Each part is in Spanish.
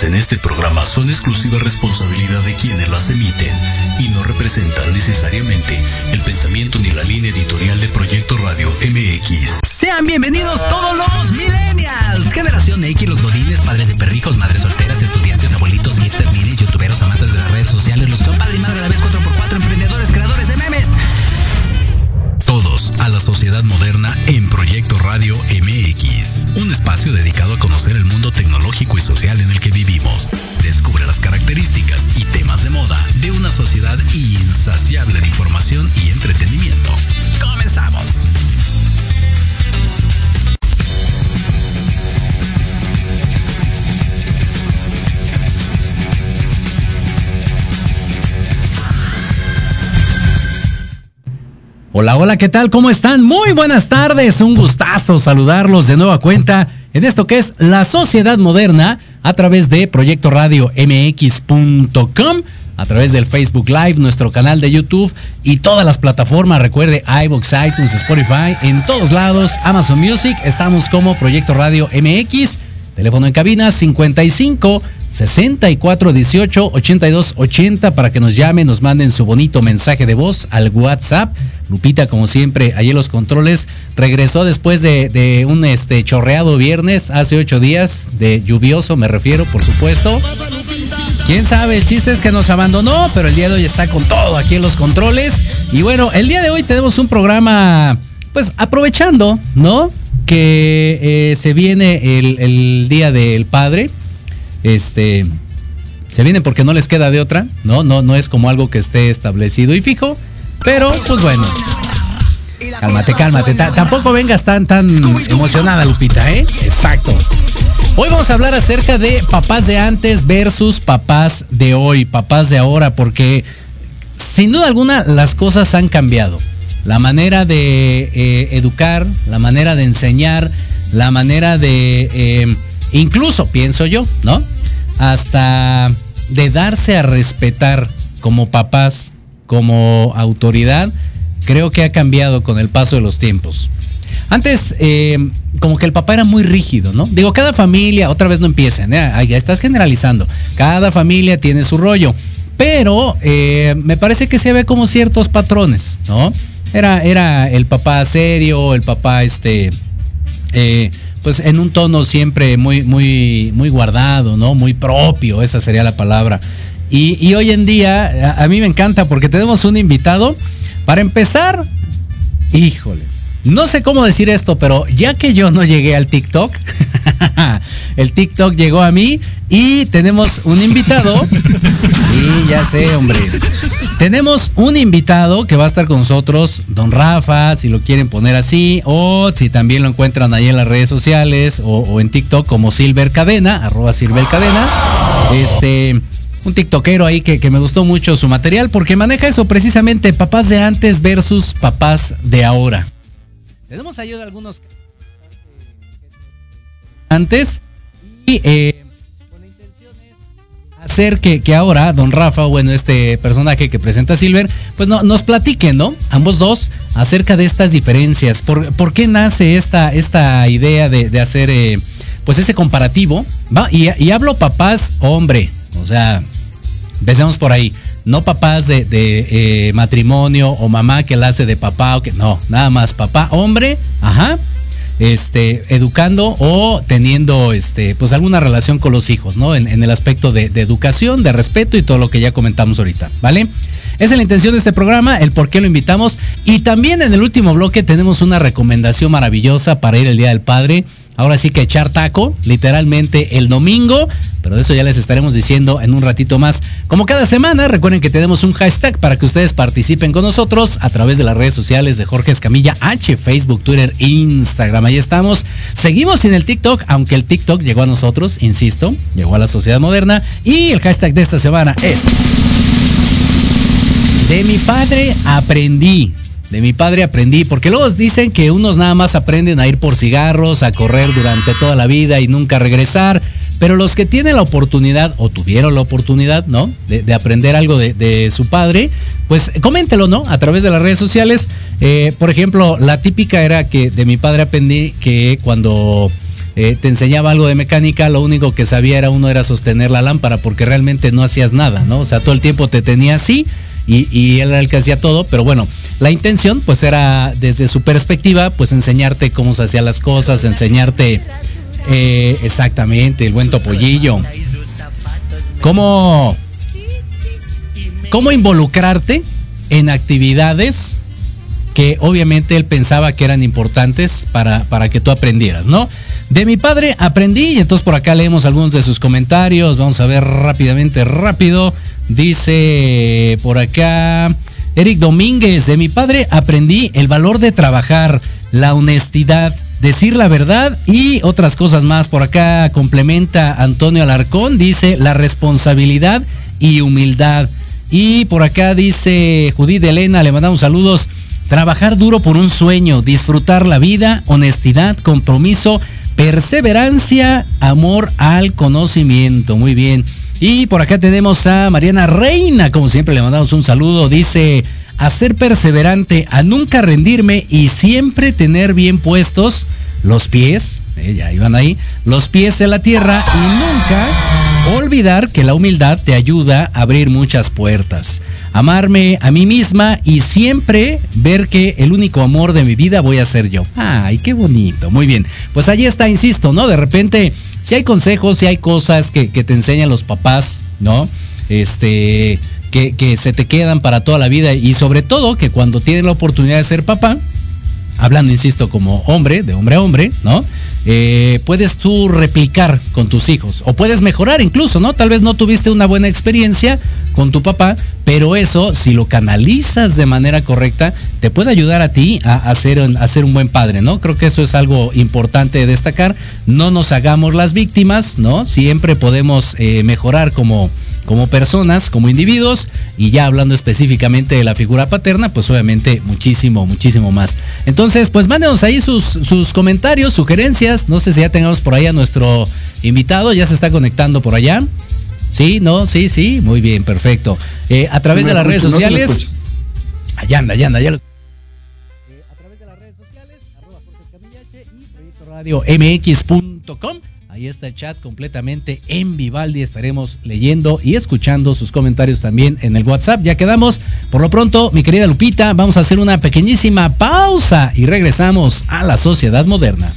vertidas en este programa son exclusiva responsabilidad de quienes las emiten y no representan necesariamente el pensamiento ni la línea editorial de Proyecto Radio MX. Sean bienvenidos todos los millennials. Generación X, los godines, padres de perrijos, madres solteras, estudiantes, abuelitos, hipsters, minis, youtuberos, amantes de las redes sociales, los que padre y madre a la vez 4x4, emprendedores, creadores de memes. Todos a la sociedad moderna en Proyecto Radio MX, un espacio dedicado a conocer el mundo tecnológico y social en el insaciable de información y entretenimiento. Comenzamos. Hola, hola, ¿qué tal? ¿Cómo están? Muy buenas tardes, un gustazo saludarlos de nueva cuenta en esto que es la sociedad moderna a través de Proyecto Radio MX.com, a través del Facebook Live, nuestro canal de YouTube y todas las plataformas, recuerde iVoox, iTunes, Spotify, en todos lados, Amazon Music, estamos como Proyecto Radio MX, teléfono en cabina 55 64 18 82 80 para que nos llamen, nos manden su bonito mensaje de voz al WhatsApp. Lupita, como siempre, ahí en los controles, regresó después de, un este chorreado viernes, hace ocho días, de lluvioso, me refiero, por supuesto. Quién sabe, el chiste es que nos abandonó, pero el día de hoy está con todo aquí en los controles. Y bueno, el día de hoy tenemos un programa, pues aprovechando, ¿no? Que eh, se viene el, Día del Padre este, se vienen porque no les queda de otra, ¿no? No, no es como algo que esté establecido y fijo, pero pues bueno. Cálmate, cálmate. tampoco vengas tan, tan emocionada, Lupita, ¿eh? Exacto. Hoy vamos a hablar acerca de papás de antes versus papás de hoy, papás de ahora, porque sin duda alguna las cosas han cambiado. La manera de eh, educar, la manera de enseñar, la manera de eh, incluso pienso yo, ¿no? Hasta de darse a respetar como papás, como autoridad, creo que ha cambiado con el paso de los tiempos. Antes, eh, como que el papá era muy rígido, ¿no? Digo, cada familia, otra vez no empiecen, ¿eh? ya estás generalizando, cada familia tiene su rollo, pero eh, me parece que se ve como ciertos patrones, ¿no? Era, era el papá serio, el papá este... Eh, pues en un tono siempre muy, muy, muy guardado, ¿no? Muy propio, esa sería la palabra. Y, hoy en día, a, mí me encanta porque tenemos un invitado. Para empezar, híjole, no sé cómo decir esto, pero ya que yo no llegué al TikTok, el TikTok llegó a mí y tenemos un invitado. Y ya sé, hombre. Tenemos un invitado que va a estar con nosotros, don Rafa, si lo quieren poner así, o si también lo encuentran ahí en las redes sociales o, en TikTok como Silver Cadena, arroba Silver Cadena. Este, un TikTokero ahí que, que me gustó mucho su material porque maneja eso precisamente, papás de antes versus papás de ahora. Tenemos ahí algunos antes y eh, con la intención es hacer que, que, ahora don Rafa, bueno, este personaje que presenta Silver, pues no, nos platiquen, ¿no? Ambos dos acerca de estas diferencias. ¿Por, por qué nace esta, esta idea de, hacer eh, pues ese comparativo? ¿va? Y, hablo papás, hombre, o sea, empecemos por ahí. No papás de, eh, matrimonio o mamá que la hace de papá o que no, nada más papá, hombre, ajá, este, educando o teniendo este, pues alguna relación con los hijos, ¿no? En, el aspecto de, educación, de respeto y todo lo que ya comentamos ahorita, ¿vale? Esa es la intención de este programa, el por qué lo invitamos. Y también en el último bloque tenemos una recomendación maravillosa para ir el Día del Padre ahora sí que echar taco, literalmente el domingo, pero de eso ya les estaremos diciendo en un ratito más. Como cada semana, recuerden que tenemos un hashtag para que ustedes participen con nosotros a través de las redes sociales de Jorge Escamilla H, Facebook, Twitter, Instagram. Ahí estamos. Seguimos en el TikTok, aunque el TikTok llegó a nosotros, insisto, llegó a la sociedad moderna. Y el hashtag de esta semana es... De mi padre aprendí. De mi padre aprendí, porque luego dicen que unos nada más aprenden a ir por cigarros, a correr durante toda la vida y nunca regresar. Pero los que tienen la oportunidad o tuvieron la oportunidad, ¿no? De, aprender algo de, su padre, pues coméntelo, ¿no? A través de las redes sociales. Eh, por ejemplo, la típica era que de mi padre aprendí que cuando eh, te enseñaba algo de mecánica, lo único que sabía era uno era sostener la lámpara porque realmente no hacías nada, ¿no? O sea, todo el tiempo te tenía así y, y él hacía todo, pero bueno, la intención pues era desde su perspectiva pues enseñarte cómo se hacían las cosas, enseñarte eh, exactamente el buen topollillo, cómo, cómo involucrarte en actividades que obviamente él pensaba que eran importantes para, para que tú aprendieras, ¿no? De mi padre aprendí y entonces por acá leemos algunos de sus comentarios. Vamos a ver rápidamente, rápido. Dice por acá Eric Domínguez, de mi padre aprendí el valor de trabajar, la honestidad, decir la verdad y otras cosas más. Por acá complementa Antonio Alarcón, dice la responsabilidad y humildad. Y por acá dice Judith Elena, le mandamos saludos. Trabajar duro por un sueño, disfrutar la vida, honestidad, compromiso, perseverancia, amor al conocimiento. Muy bien. Y por acá tenemos a Mariana Reina, como siempre le mandamos un saludo. Dice, a ser perseverante, a nunca rendirme y siempre tener bien puestos los pies, eh, ya iban ahí, los pies en la tierra y nunca olvidar que la humildad te ayuda a abrir muchas puertas. Amarme a mí misma y siempre ver que el único amor de mi vida voy a ser yo. Ay, qué bonito. Muy bien. Pues allí está, insisto, ¿no? De repente, si hay consejos, si hay cosas que, que te enseñan los papás, ¿no? Este, que, que se te quedan para toda la vida y sobre todo que cuando tienes la oportunidad de ser papá, hablando, insisto, como hombre, de hombre a hombre, ¿no? Eh, puedes tú replicar con tus hijos o puedes mejorar incluso, ¿no? Tal vez no tuviste una buena experiencia con tu papá, pero eso, si lo canalizas de manera correcta, te puede ayudar a ti a, hacer un buen padre, ¿no? Creo que eso es algo importante de destacar. No nos hagamos las víctimas, ¿no? Siempre podemos eh, mejorar como como personas, como individuos, y ya hablando específicamente de la figura paterna, pues obviamente muchísimo, muchísimo más. Entonces, pues mándenos ahí sus, sus comentarios, sugerencias, no sé si ya tengamos por ahí a nuestro invitado, ya se está conectando por allá. Sí, no, sí, sí, muy bien, perfecto. Eh, a través de las redes sociales. allá anda, allá anda, ya lo... A través de las redes sociales, arroba y radio mx.com Ahí está el chat completamente en Vivaldi. Estaremos leyendo y escuchando sus comentarios también en el WhatsApp. Ya quedamos. Por lo pronto, mi querida Lupita, vamos a hacer una pequeñísima pausa y regresamos a la sociedad moderna.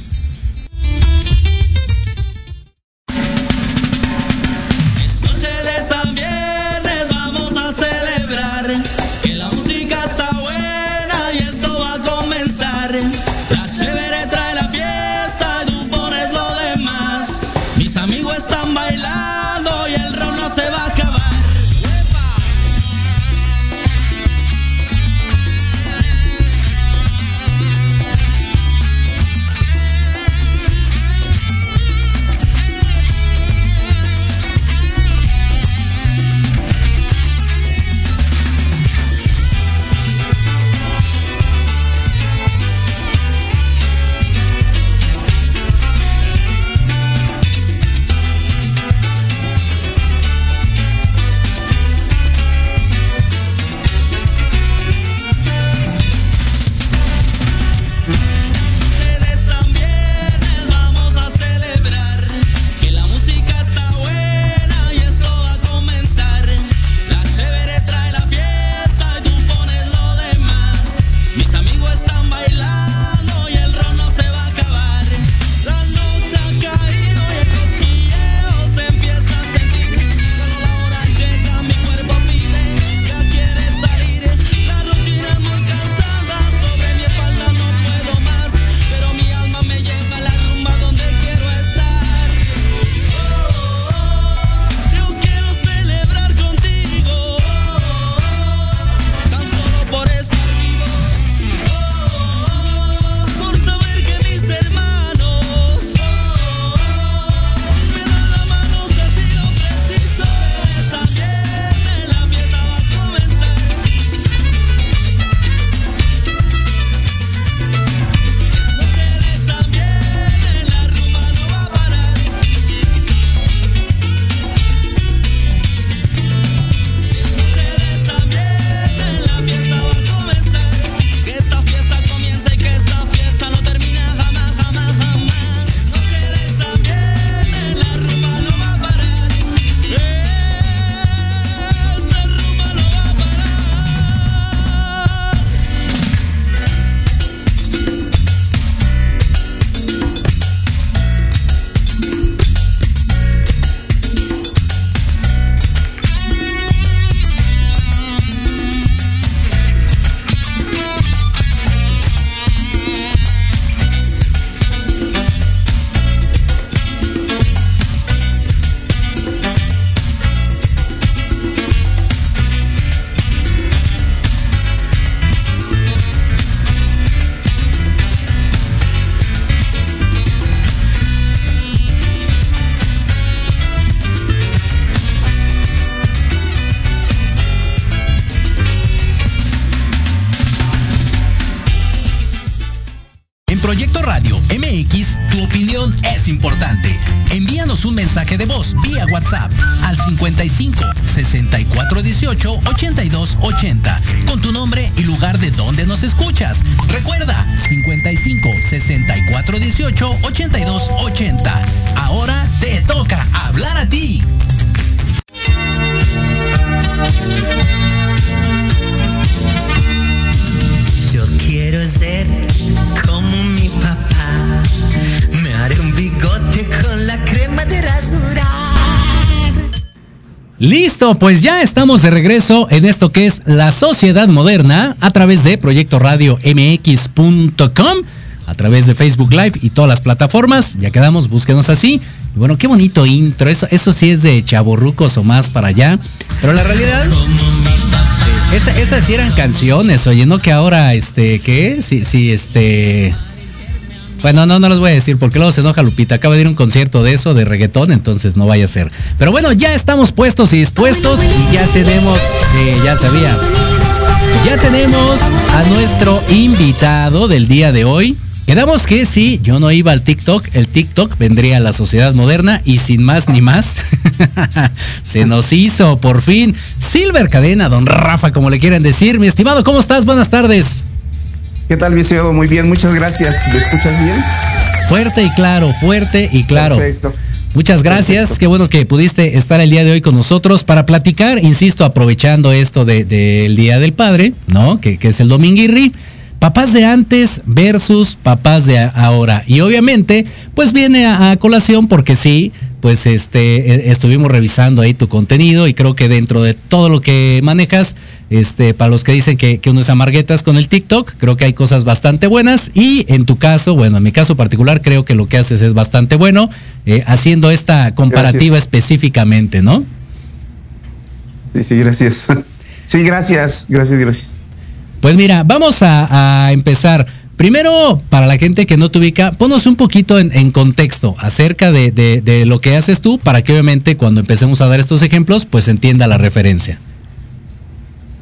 Pues ya estamos de regreso en esto que es la sociedad moderna a través de Proyecto Radio MX.com, a través de Facebook Live y todas las plataformas. Ya quedamos, búsquenos así. Y bueno, qué bonito intro. Eso, eso sí es de chaborrucos o más para allá. Pero la realidad. Esa, esas sí eran canciones, oye, no que ahora, este, ¿qué? Sí, sí, este. Bueno, no, no los voy a decir porque luego se enoja Lupita. Acaba de ir un concierto de eso, de reggaetón, entonces no vaya a ser. Pero bueno, ya estamos puestos y dispuestos y ya tenemos, ya sabía, ya tenemos a nuestro invitado del día de hoy. Quedamos que si yo no iba al TikTok, el TikTok vendría a la sociedad moderna y sin más ni más, se nos hizo por fin Silver Cadena, don Rafa, como le quieran decir. Mi estimado, ¿cómo estás? Buenas tardes. ¿Qué tal, mi Muy bien, muchas gracias. ¿Me escuchas bien? Fuerte y claro, fuerte y claro. Perfecto. Muchas gracias, Perfecto. qué bueno que pudiste estar el día de hoy con nosotros para platicar, insisto, aprovechando esto del de, Día del Padre, ¿no? Que, que es el Dominguirri papás de antes versus papás de ahora. Y obviamente, pues viene a, a, colación porque sí, pues este, e, estuvimos revisando ahí tu contenido y creo que dentro de todo lo que manejas, este, para los que dicen que, que uno es amarguetas con el TikTok, creo que hay cosas bastante buenas y en tu caso, bueno, en mi caso particular, creo que lo que haces es bastante bueno, eh, haciendo esta comparativa gracias. específicamente, ¿no? Sí, sí, gracias. Sí, gracias, gracias, gracias. Pues mira, vamos a, a, empezar. Primero, para la gente que no te ubica, ponos un poquito en, contexto acerca de, lo que haces tú, para que obviamente cuando empecemos a dar estos ejemplos, pues entienda la referencia.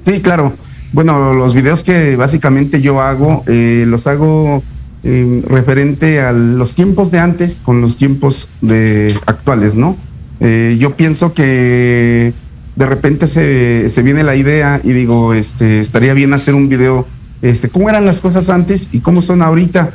Sí, claro. Bueno, los videos que básicamente yo hago, eh, los hago eh, referente a los tiempos de antes con los tiempos de actuales, ¿no? Eh, yo pienso que de repente se, se, viene la idea y digo, este, estaría bien hacer un video, este, cómo eran las cosas antes y cómo son ahorita.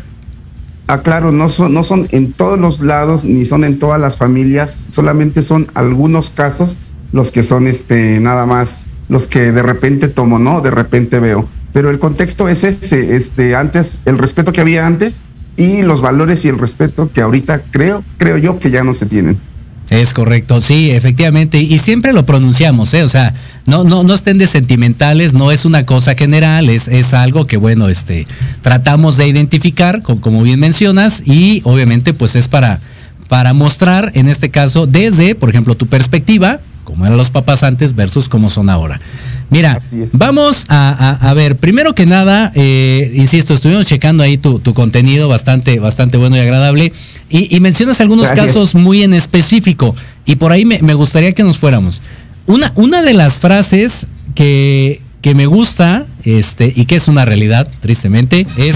Aclaro, no son, no son en todos los lados ni son en todas las familias, solamente son algunos casos los que son este, nada más los que de repente tomo, ¿no? De repente veo. Pero el contexto es ese, este, antes, el respeto que había antes y los valores y el respeto que ahorita creo, creo yo que ya no se tienen. Es correcto, sí, efectivamente, y siempre lo pronunciamos, ¿eh? O sea, no, no, no estén de sentimentales, no es una cosa general, es, es algo que, bueno, este, tratamos de identificar, como, bien mencionas, y obviamente, pues es para, para mostrar, en este caso, desde, por ejemplo, tu perspectiva, como eran los papás antes versus cómo son ahora. Mira, vamos a, a, a, ver, primero que nada, eh, insisto, estuvimos checando ahí tu, tu, contenido bastante, bastante bueno y agradable, y, y mencionas algunos Gracias. casos muy en específico, y por ahí me, me, gustaría que nos fuéramos. Una, una de las frases que, que me gusta, este, y que es una realidad, tristemente, es,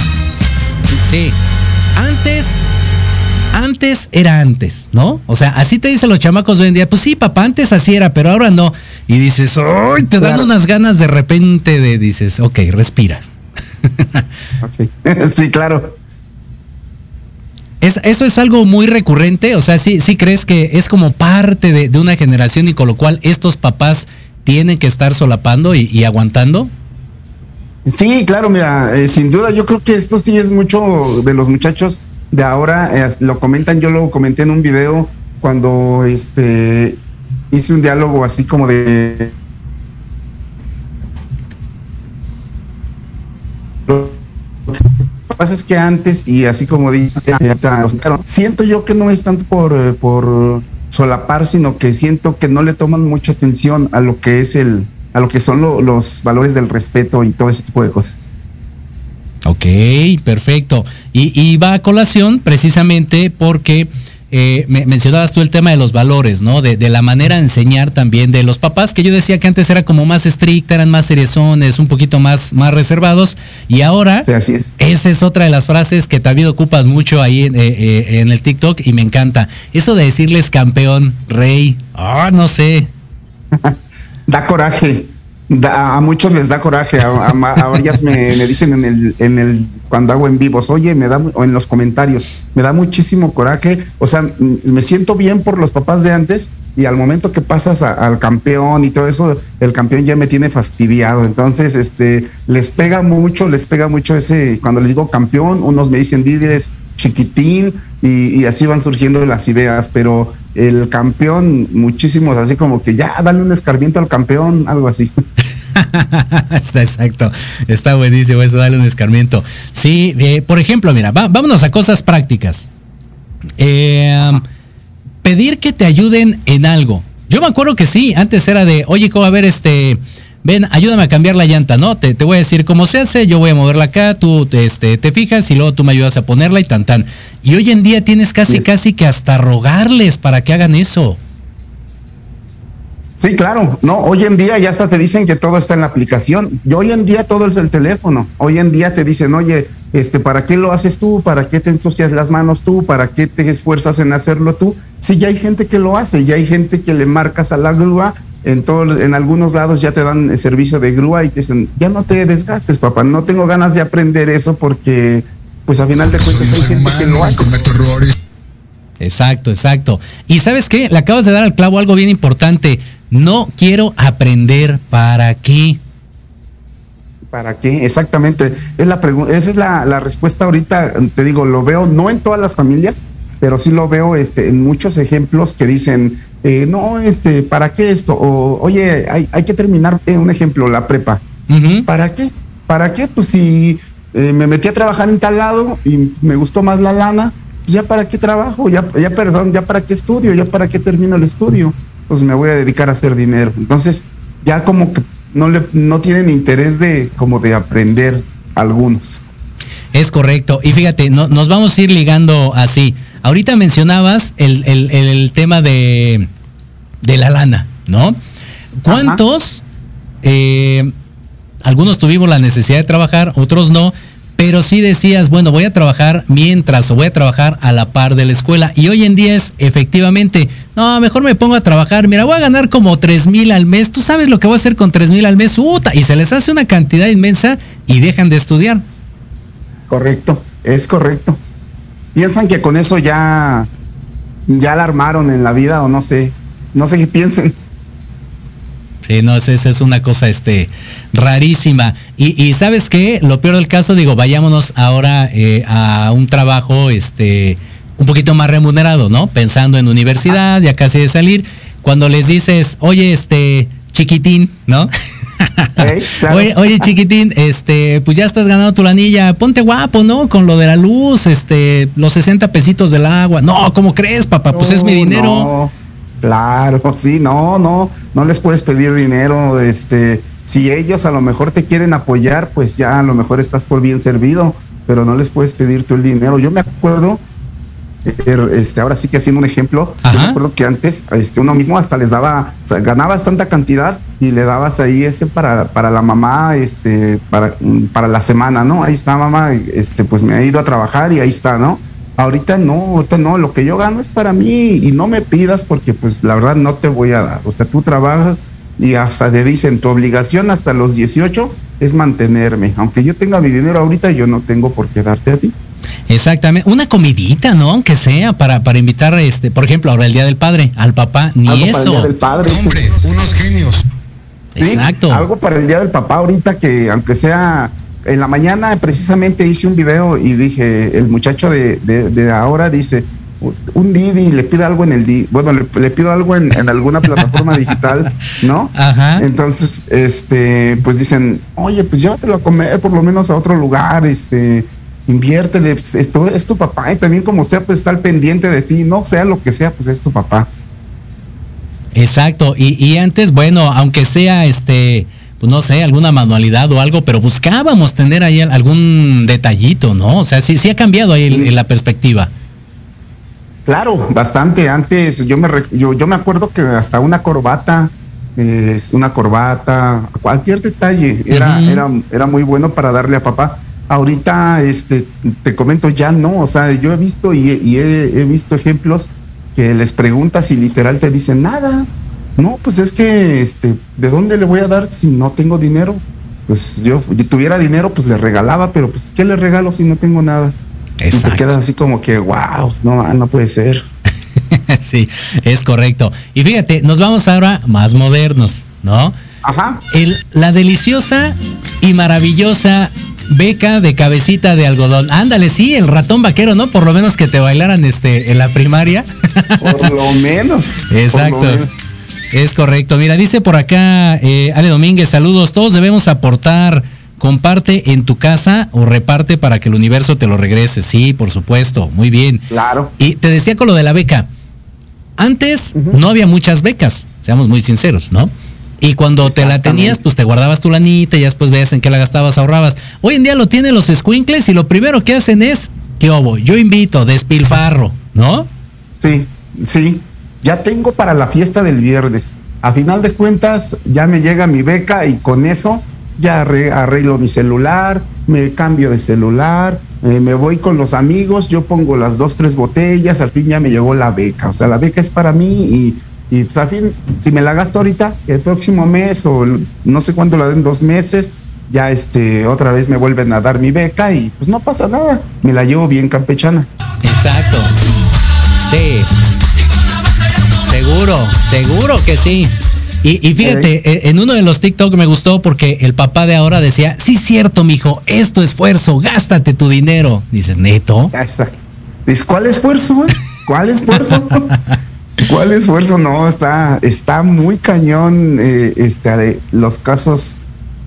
sí, antes antes era antes, ¿no? O sea, así te dicen los chamacos de hoy en día, pues sí, papá, antes así era, pero ahora no. Y dices, ¡ay! Te dan claro. unas ganas de repente de, dices, ok, respira. okay. sí, claro. Es, eso es algo muy recurrente, o sea, sí, sí crees que es como parte de, de una generación y con lo cual estos papás tienen que estar solapando y, y aguantando. Sí, claro, mira, eh, sin duda yo creo que esto sí es mucho de los muchachos de ahora, eh, lo comentan, yo lo comenté en un video cuando este hice un diálogo así como de lo que pasa es que antes y así como dice siento yo que no es tanto por, eh, por solapar sino que siento que no le toman mucha atención a lo que es el a lo que son lo, los valores del respeto y todo ese tipo de cosas Ok, perfecto. Y, y, va a colación precisamente porque eh, mencionabas tú el tema de los valores, ¿no? De, la manera de enseñar también de los papás, que yo decía que antes era como más estricta, eran más seriezones, un poquito más, más reservados, y ahora así es. esa es otra de las frases que también ocupas mucho ahí en, eh, en el TikTok y me encanta. Eso de decirles campeón, rey, ah, no sé. da coraje a muchos les da coraje, a, varias me, dicen en el, en el, cuando hago en vivos, oye, me da, o en los comentarios, me da muchísimo coraje, o sea, me siento bien por los papás de antes y al momento que pasas al campeón y todo eso, el campeón ya me tiene fastidiado, entonces, este, les pega mucho, les pega mucho ese, cuando les digo campeón, unos me dicen líderes chiquitín y así van surgiendo las ideas, pero el campeón, muchísimos así como que ya, dale un escarmiento al campeón, algo así. está exacto, está buenísimo eso, dale un escarmiento. Sí, por ejemplo, mira, vámonos a cosas prácticas. Eh, pedir que te ayuden en algo. Yo me acuerdo que sí, antes era de, oye, ¿cómo a ver este? Ven, ayúdame a cambiar la llanta, ¿no? Te, voy a decir cómo se hace, yo voy a moverla acá, tú este, te fijas y luego tú me ayudas a ponerla y tan tan. Y hoy en día tienes casi, casi que hasta rogarles para que hagan eso. Sí, claro. No, hoy en día ya hasta te dicen que todo está en la aplicación. Y hoy en día todo es el teléfono. Hoy en día te dicen, oye, este, ¿para qué lo haces tú? ¿Para qué te ensucias las manos tú? ¿Para qué te esfuerzas en hacerlo tú? Sí, ya hay gente que lo hace, ya hay gente que le marcas a la grúa en, todo, en algunos lados ya te dan el servicio de grúa y te dicen, ya no te desgastes, papá, no tengo ganas de aprender eso porque, pues a final de cuentas hay gente que lo hace. Exacto, exacto. Y sabes qué, le acabas de dar al clavo algo bien importante. No quiero aprender para qué. ¿Para qué? Exactamente. Es la esa es la, la respuesta ahorita, te digo, lo veo no en todas las familias, pero sí lo veo este, en muchos ejemplos que dicen, eh, no, este, ¿para qué esto? O, oye, hay, hay que terminar, eh, un ejemplo, la prepa. ¿Para qué? ¿Para qué? Pues si eh, me metí a trabajar en tal lado y me gustó más la lana, pues ya para qué trabajo, ya, ya perdón, ya para qué estudio, ya para qué termino el estudio, pues me voy a dedicar a hacer dinero. Entonces, ya como que no le, no tienen interés de como de aprender algunos. Es correcto. Y fíjate, no, nos vamos a ir ligando así. Ahorita mencionabas el, tema de, la lana, ¿no? ¿Cuántos? Eh, algunos tuvimos la necesidad de trabajar, otros no, pero sí decías, bueno, voy a trabajar mientras o voy a trabajar a la par de la escuela. Y hoy en día es efectivamente, no, mejor me pongo a trabajar, mira, voy a ganar como tres mil al mes, tú sabes lo que voy a hacer con tres mil al mes, Uta, y se les hace una cantidad inmensa y dejan de estudiar. Correcto, es correcto piensan que con eso ya, ya la armaron en la vida o no sé, no sé qué piensen. Sí, no, esa es una cosa este, rarísima. Y, sabes qué, lo peor del caso, digo, vayámonos ahora eh, a un trabajo este, un poquito más remunerado, ¿no? Pensando en universidad, ya casi de salir. Cuando les dices, oye, este, chiquitín, ¿no? oye, chiquitín, este, pues ya estás ganando tu lanilla, ponte guapo, ¿no? Con lo de la luz, este, los 60 pesitos del agua. No, ¿cómo crees, papá? Pues es mi dinero. Claro, sí, no, no, no les puedes pedir dinero, este, si ellos a lo mejor te quieren apoyar, pues ya a lo mejor estás por bien servido, pero no les puedes pedir tú el dinero. Yo me acuerdo este, ahora sí que haciendo un ejemplo, yo me acuerdo que antes este, uno mismo hasta les daba, ganabas tanta cantidad y le dabas ahí ese para, para la mamá, este, para, para la semana, ¿no? Ahí está mamá, este, pues me ha ido a trabajar y ahí está, ¿no? Ahorita no, ahorita no, lo que yo gano es para mí y no me pidas porque pues la verdad no te voy a dar. O sea, tú trabajas y hasta te dicen tu obligación hasta los 18 es mantenerme. Aunque yo tenga mi dinero ahorita, yo no tengo por qué darte a ti. Exactamente, una comidita, ¿no? Aunque sea para, para invitar, este, por ejemplo, ahora el Día del Padre, al papá, ni eso. Para el Día del Padre. Hombre, unos genios. Exacto. Algo para el Día del Papá ahorita que, aunque sea en la mañana, precisamente hice un video y dije, el muchacho de, de, ahora dice, un Didi, le pido algo en el Didi, bueno, le, pido algo en, en alguna plataforma digital, ¿no? Ajá. Entonces, este, pues dicen, oye, pues llévatelo a comer por lo menos a otro lugar, este, inviértele, pues, esto es tu papá y también como sea, pues está al pendiente de ti, no sea lo que sea, pues es tu papá. Exacto, y, antes, bueno, aunque sea este, pues no sé, alguna manualidad o algo, pero buscábamos tener ahí algún detallito, ¿no? O sea, sí, sí ha cambiado ahí la perspectiva. Claro, bastante. Antes yo me yo, yo me acuerdo que hasta una corbata, eh, una corbata, cualquier detalle era, era, era muy bueno para darle a papá. Ahorita, este, te comento ya no, o sea, yo he visto y, he, visto ejemplos que les preguntas y literal te dicen nada. No, pues es que, este, ¿de dónde le voy a dar si no tengo dinero? Pues yo, si tuviera dinero, pues le regalaba, pero pues, ¿qué le regalo si no tengo nada? Y te quedas así como que, wow, no, no puede ser. sí, es correcto. Y fíjate, nos vamos ahora más modernos, ¿no? Ajá. El, la deliciosa y maravillosa beca de cabecita de algodón. Ándale, sí, el ratón vaquero, ¿no? Por lo menos que te bailaran este en la primaria. Por lo menos. Exacto. Es correcto. Mira, dice por acá eh, Ale Domínguez, saludos. Todos debemos aportar comparte en tu casa o reparte para que el universo te lo regrese. Sí, por supuesto, muy bien. Claro. Y te decía con lo de la beca. Antes no había muchas becas, seamos muy sinceros, ¿no? Y cuando te la tenías, pues te guardabas tu lanita y después veías en qué la gastabas, ahorrabas. Hoy en día lo tienen los squinkles y lo primero que hacen es, ¿qué obo? Yo invito, despilfarro, ¿no? Sí, sí. Ya tengo para la fiesta del viernes. A final de cuentas, ya me llega mi beca y con eso ya arreglo mi celular, me cambio de celular, eh, me voy con los amigos, yo pongo las dos, tres botellas, al fin ya me llegó la beca. O sea, la beca es para mí y, y pues al fin, si me la gasto ahorita, el próximo mes o no sé cuándo la den, dos meses, ya este, otra vez me vuelven a dar mi beca y pues no pasa nada, me la llevo bien campechana. Exacto. Sí. Seguro, seguro que sí. Y, fíjate, eh, en uno de los TikTok me gustó porque el papá de ahora decía, sí cierto, mijo, esto esfuerzo, gástate tu dinero. Dices, neto. Ya está. ¿cuál esfuerzo, ¿Cuál esfuerzo? ¿Cuál esfuerzo? No, está, está muy cañón. Eh, este, los casos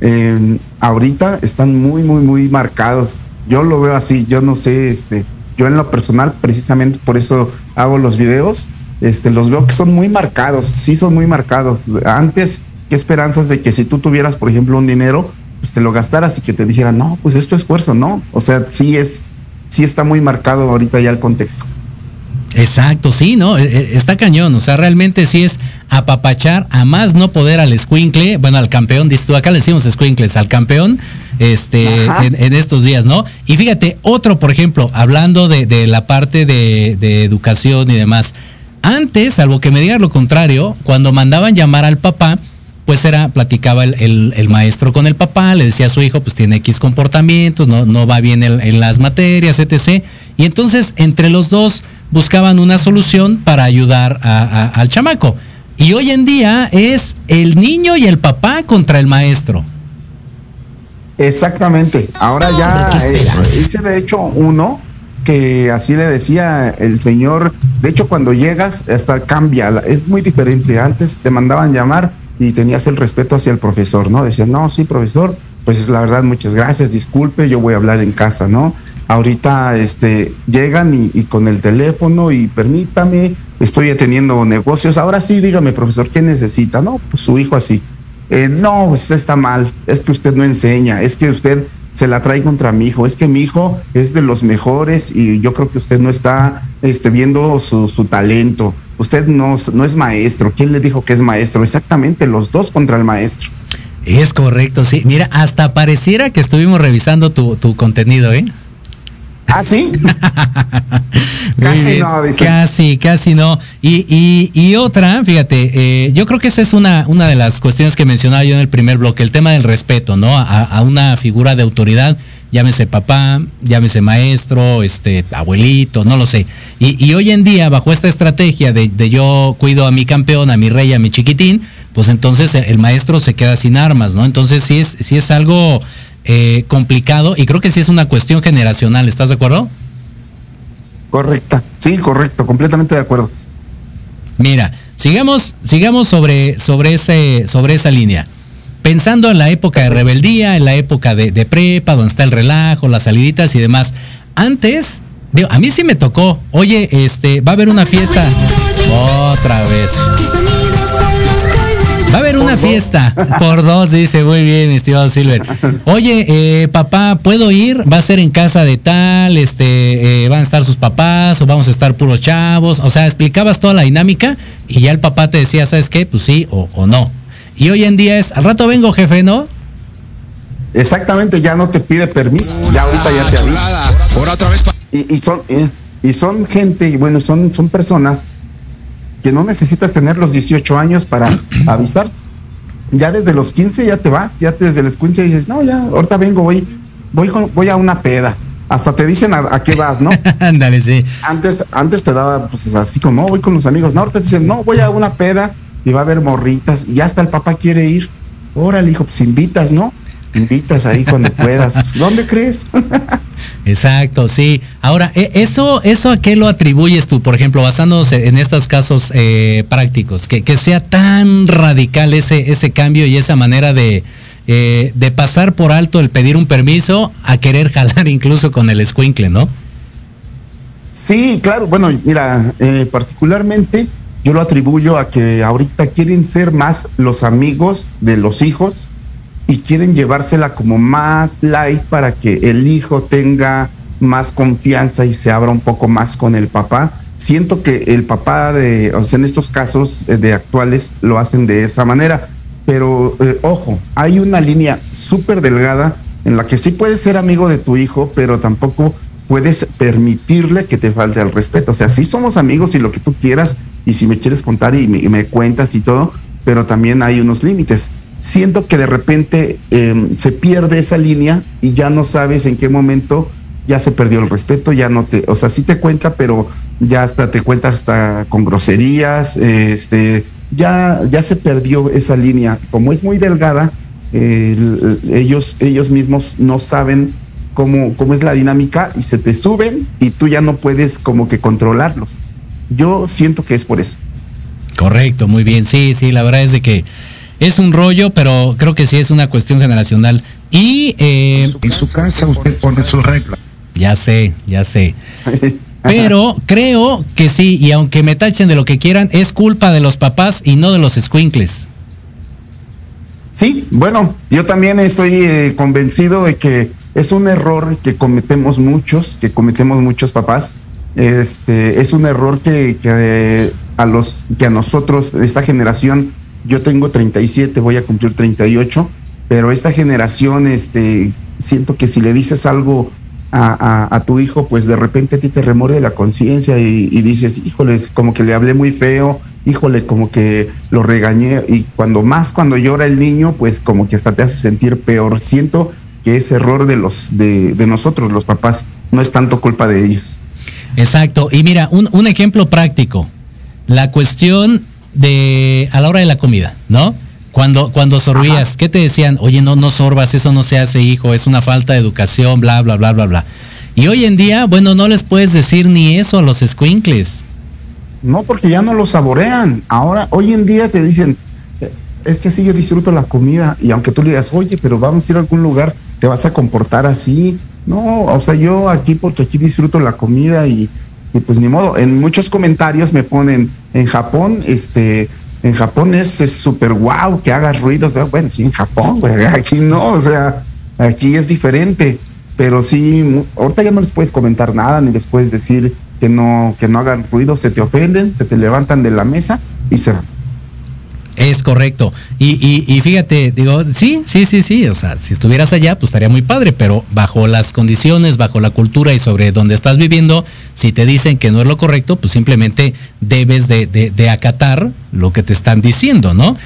em, ahorita están muy, muy, muy marcados. Yo lo veo así, yo no sé, este, yo en lo personal, precisamente por eso hago los videos este, los veo que son muy marcados, sí son muy marcados. Antes, ¿qué esperanzas de que si tú tuvieras, por ejemplo, un dinero, pues te lo gastaras y que te dijeran, no, pues es esfuerzo, no. O sea, sí es, sí está muy marcado ahorita ya el contexto. Exacto, sí, ¿no? E, e, está cañón, o sea, realmente sí es apapachar a más no poder al squinkle, bueno, al campeón, dices tú, acá le decimos squinkles, al campeón, este, en, estos días, ¿no? Y fíjate, otro, por ejemplo, hablando de, la parte de, de educación y demás, antes, salvo que me digas lo contrario, cuando mandaban llamar al papá, pues era, platicaba el, maestro con el papá, le decía a su hijo, pues tiene X comportamientos, no, no va bien en, las materias, etc. Y entonces entre los dos buscaban una solución para ayudar al chamaco. Y hoy en día es el niño y el papá contra el maestro. Exactamente. Ahora ya eh, hice de hecho uno que así le decía el señor, de hecho cuando llegas hasta cambia, es muy diferente, antes te mandaban llamar y tenías el respeto hacia el profesor, ¿no? Decían, no, sí, profesor, pues es la verdad, muchas gracias, disculpe, yo voy a hablar en casa, ¿no? Ahorita este, llegan y, con el teléfono y permítame, estoy teniendo negocios, ahora sí, dígame, profesor, ¿qué necesita? No, pues su hijo así. Eh, no, pues está mal, es que usted no enseña, es que usted se la trae contra mi hijo. Es que mi hijo es de los mejores y yo creo que usted no está este, viendo su, talento. Usted no, no es maestro. ¿Quién le dijo que es maestro? Exactamente, los dos contra el maestro. Es correcto, sí. Mira, hasta pareciera que estuvimos revisando tu, tu contenido, ¿eh? ¿Ah, sí? casi no, dice. Casi, casi no. Y, y, otra, fíjate, eh, yo creo que esa es una, una de las cuestiones que mencionaba yo en el primer bloque, el tema del respeto, ¿no? A, una figura de autoridad, llámese papá, llámese maestro, este, abuelito, no lo sé. Y, y hoy en día, bajo esta estrategia de, de, yo cuido a mi campeón, a mi rey, a mi chiquitín, pues entonces el maestro se queda sin armas, ¿no? Entonces sí es, sí es algo eh, complicado y creo que sí es una cuestión generacional, ¿estás de acuerdo? Correcta, sí, correcto, completamente de acuerdo. Mira, sigamos, sigamos sobre, sobre, ese, sobre esa línea. Pensando en la época de rebeldía, en la época de, de prepa, donde está el relajo, las saliditas y demás. Antes, a mí sí me tocó, oye, este, va a haber una fiesta. Otra vez. Va a haber una fiesta por dos, dice, muy bien, estimado Silver. Oye, eh, papá, ¿puedo ir? ¿Va a ser en casa de tal? Este, eh, ¿Van a estar sus papás o vamos a estar puros chavos? O sea, explicabas toda la dinámica y ya el papá te decía, ¿sabes qué? Pues sí o, o no. Y hoy en día es, al rato vengo, jefe, ¿no? Exactamente, ya no te pide permiso, ya ahorita ya te avisa. Por otra vez. Y, y son eh, y son gente, y bueno, son, son personas que no necesitas tener los 18 años para avisar. Ya desde los 15 ya te vas, ya desde los 15 dices, no, ya, ahorita vengo, voy, voy, voy a una peda. Hasta te dicen a, a qué vas, ¿no? Ándale, sí. Antes, antes te daba pues así como, no, voy con los amigos. No, ahorita te dicen, no, voy a una peda y va a haber morritas y hasta el papá quiere ir. Órale, hijo, pues invitas, ¿no? Invitas ahí cuando puedas. ¿Dónde crees? Exacto, sí. Ahora, e- ¿eso, ¿eso a qué lo atribuyes tú, por ejemplo, basándonos en estos casos eh, prácticos? Que, que sea tan radical ese, ese cambio y esa manera de, eh, de pasar por alto el pedir un permiso a querer jalar incluso con el escuincle, ¿no? Sí, claro. Bueno, mira, eh, particularmente yo lo atribuyo a que ahorita quieren ser más los amigos de los hijos y quieren llevársela como más light para que el hijo tenga más confianza y se abra un poco más con el papá. Siento que el papá de, o sea, en estos casos eh, de actuales lo hacen de esa manera, pero eh, ojo, hay una línea súper delgada en la que sí puedes ser amigo de tu hijo, pero tampoco puedes permitirle que te falte el respeto. O sea, sí somos amigos y lo que tú quieras, y si me quieres contar y me cuentas y todo, pero también hay unos límites. Siento que de repente eh, se pierde esa línea y ya no sabes en qué momento ya se perdió el respeto, ya no te, o sea, sí te cuenta, pero ya hasta te cuenta hasta con groserías, este, ya, ya se perdió esa línea. Como es muy delgada, el- el- ellos, ellos mismos no saben cómo, cómo es la dinámica y se te suben y tú ya no puedes como que controlarlos. Yo siento que es por eso. Correcto, muy bien. Sí, sí, la verdad es de que es un rollo, pero creo que sí es una cuestión generacional. Y eh, En su casa usted pone sus reglas. ya sé, ya sé. Pero creo que sí, y aunque me tachen de lo que quieran, es culpa de los papás y no de los squinkles. Sí, bueno, yo también estoy eh, convencido de que es un error que cometemos muchos, que cometemos muchos papás. Este es un error que, que, eh, a los que a nosotros esta generación, yo tengo 37, voy a cumplir 38, pero esta generación, este, siento que si le dices algo a, a- tu hijo, pues de repente a ti te remuerde la conciencia y, y dices, híjoles, como que le hablé muy feo, híjole, como que lo regañé y cuando más cuando llora el niño, pues como que hasta te hace sentir peor. Siento que es error de los de, de nosotros, los papás, no es tanto culpa de ellos. Exacto. Y mira, un, un ejemplo práctico. La cuestión de a la hora de la comida, ¿no? Cuando, cuando sorbías, ¿qué te decían? Oye, no, no sorbas, eso no se hace, hijo, es una falta de educación, bla, bla, bla, bla, bla. Y hoy en día, bueno, no les puedes decir ni eso a los squinkles. No, porque ya no lo saborean. Ahora, hoy en día te dicen, "Eh, es que sí, yo disfruto la comida. Y aunque tú le digas, oye, pero vamos a ir a algún lugar, te vas a comportar así. No, o sea, yo aquí, porque aquí disfruto la comida y, y pues ni modo. En muchos comentarios me ponen, en Japón, este, en Japón es súper guau que hagas ruidos. O sea, Bueno, sí, en Japón, aquí no, o sea, aquí es diferente. Pero sí, ahorita ya no les puedes comentar nada, ni les puedes decir que no, que no hagan ruido, se te ofenden, se te levantan de la mesa y se van. Es correcto. Y, y, y fíjate, digo, sí, sí, sí, sí. O sea, si estuvieras allá, pues estaría muy padre, pero bajo las condiciones, bajo la cultura y sobre donde estás viviendo, si te dicen que no es lo correcto, pues simplemente debes de, de- de acatar lo que te están diciendo, ¿no?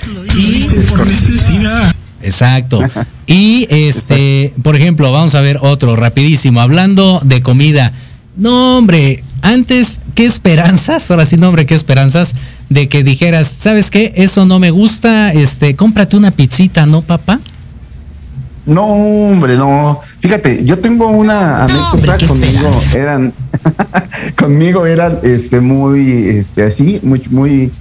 Por necesidad. Exacto. Y este, por ejemplo, vamos a ver otro rapidísimo, hablando de comida. No, hombre, antes, qué esperanzas, ahora sí, no, hombre, qué esperanzas de que dijeras, ¿sabes qué? Eso no me gusta, este, cómprate una pizzita, ¿no, papá? No, hombre, no. Fíjate, yo tengo una anécdota conmigo. Eran, conmigo eran, este, muy, este, así, muy, muy,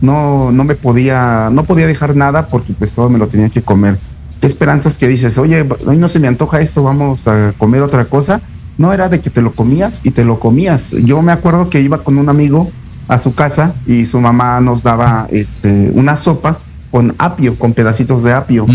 no, no me podía, no podía dejar nada porque pues todo me lo tenía que comer. ¿Qué esperanzas que dices? Oye, hoy no se me antoja esto, vamos a comer otra cosa. No era de que te lo comías y te lo comías. Yo me acuerdo que iba con un amigo a su casa y su mamá nos daba, este, una sopa con apio, con pedacitos de apio.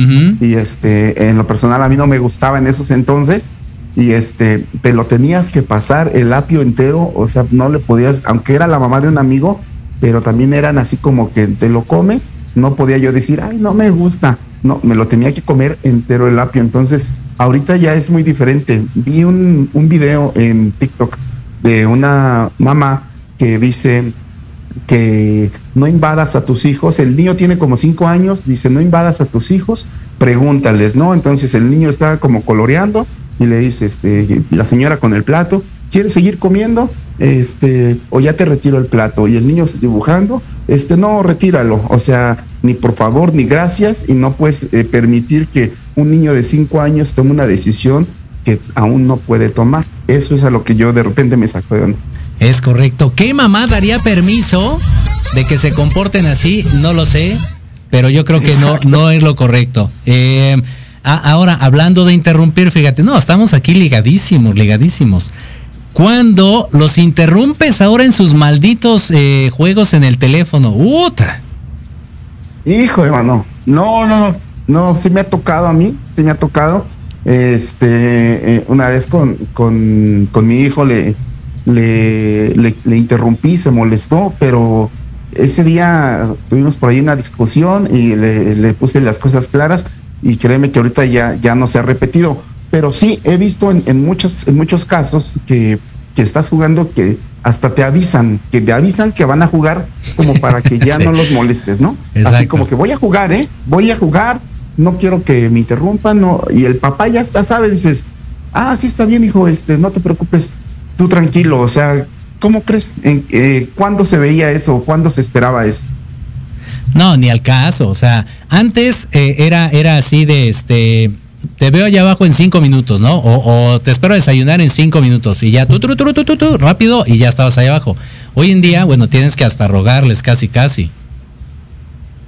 Y este, en lo personal a mí no me gustaba en esos entonces. Y este, te lo tenías que pasar el apio entero, o sea, no le podías, aunque era la mamá de un amigo, pero también eran así como que te lo comes, no podía yo decir, ay, no me gusta. No, me lo tenía que comer entero el apio. Entonces, ahorita ya es muy diferente. Vi un, un video en TikTok de una mamá que dice que no invadas a tus hijos. El niño tiene como cinco años, dice, no invadas a tus hijos, pregúntales, ¿no? Entonces el niño está como coloreando y le dice, este, la señora con el plato, ¿quieres seguir comiendo? Este, o ya te retiro el plato. Y el niño dibujando, este, no, retíralo. O sea, ni por favor, ni gracias, y no puedes eh, permitir que un niño de cinco años tome una decisión que aún no puede tomar. Eso es a lo que yo de repente me saco de onda. Es correcto. ¿Qué mamá daría permiso de que se comporten así? No lo sé, pero yo creo que no, no es lo correcto. Eh, a- ahora, hablando de interrumpir, fíjate, no, estamos aquí ligadísimos, ligadísimos. Cuando los interrumpes ahora en sus malditos eh, juegos en el teléfono, ¡uta! Hijo, hermano. No, no, no. No, sí me ha tocado a mí, sí me ha tocado. Este, eh, una vez con, con, con mi hijo le, le, le, le interrumpí, se molestó, pero ese día tuvimos por ahí una discusión y le, le puse las cosas claras y créeme que ahorita ya, ya no se ha repetido. Pero sí, he visto en, en, muchos, en muchos casos que, que estás jugando que hasta te avisan, que te avisan que van a jugar como para que ya Sí. no los molestes, ¿no? Así como que voy a jugar, ¿eh? Voy a jugar, no quiero que me interrumpan, no. Y el papá ya está, sabe, dices, ah, sí está bien, hijo, este, no te preocupes, tú tranquilo, o sea, ¿cómo crees? En, eh, ¿Cuándo se veía eso? ¿Cuándo se esperaba eso? No, ni al caso. O sea, antes eh, era, era así de este. Te veo allá abajo en cinco minutos, ¿no? O, o te espero desayunar en cinco minutos y ya tú, tú, tú, tú, tú, tú, rápido y ya estabas allá abajo. Hoy en día, bueno, tienes que hasta rogarles casi, casi.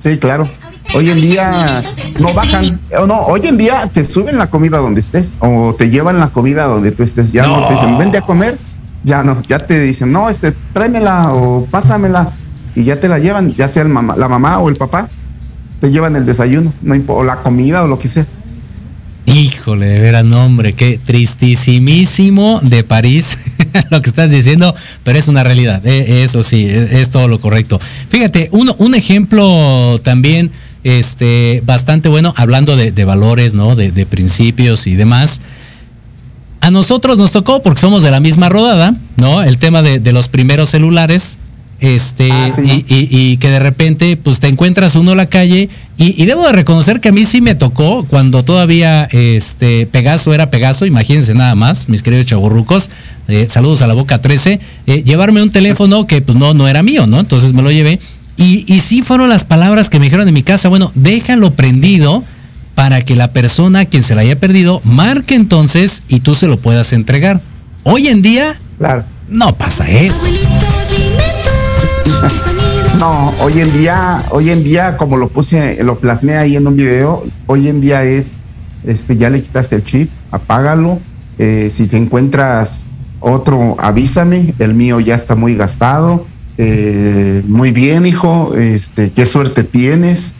Sí, claro. Hoy en día no bajan, o no, hoy en día te suben la comida donde estés o te llevan la comida donde tú estés. Ya no, te dicen, vente a comer, ya no, ya te dicen, no, este, tráemela o pásamela y ya te la llevan, ya sea el mamá, la mamá o el papá, te llevan el desayuno, no o la comida o lo que sea. Híjole, de veras, no, hombre, qué tristísimísimo de París lo que estás diciendo, pero es una realidad, eh, eso sí, es, es todo lo correcto. Fíjate, un, un ejemplo también este, bastante bueno, hablando de, de valores, ¿no? De, de principios y demás. A nosotros nos tocó, porque somos de la misma rodada, ¿no? El tema de, de los primeros celulares. Este, Ah, sí, y, ¿no? y- y que de repente, pues te encuentras uno en la calle. Y, y debo de reconocer que a mí sí me tocó cuando todavía este Pegaso era Pegaso, imagínense nada más, mis queridos chaburrucos. eh, saludos a la boca 13. eh, llevarme un teléfono que pues no, no era mío, ¿no? Entonces me lo llevé. Y, y sí fueron las palabras que me dijeron en mi casa, bueno, déjalo prendido para que la persona quien se la haya perdido marque entonces y tú se lo puedas entregar. Hoy en día Claro. no pasa eso. No, hoy en día, hoy en día, como lo puse, lo plasmé ahí en un video, hoy en día es, este, ya le quitaste el chip, apágalo. eh, si te encuentras otro, avísame. El mío ya está muy gastado. Eh, muy bien, hijo. Este, qué suerte tienes.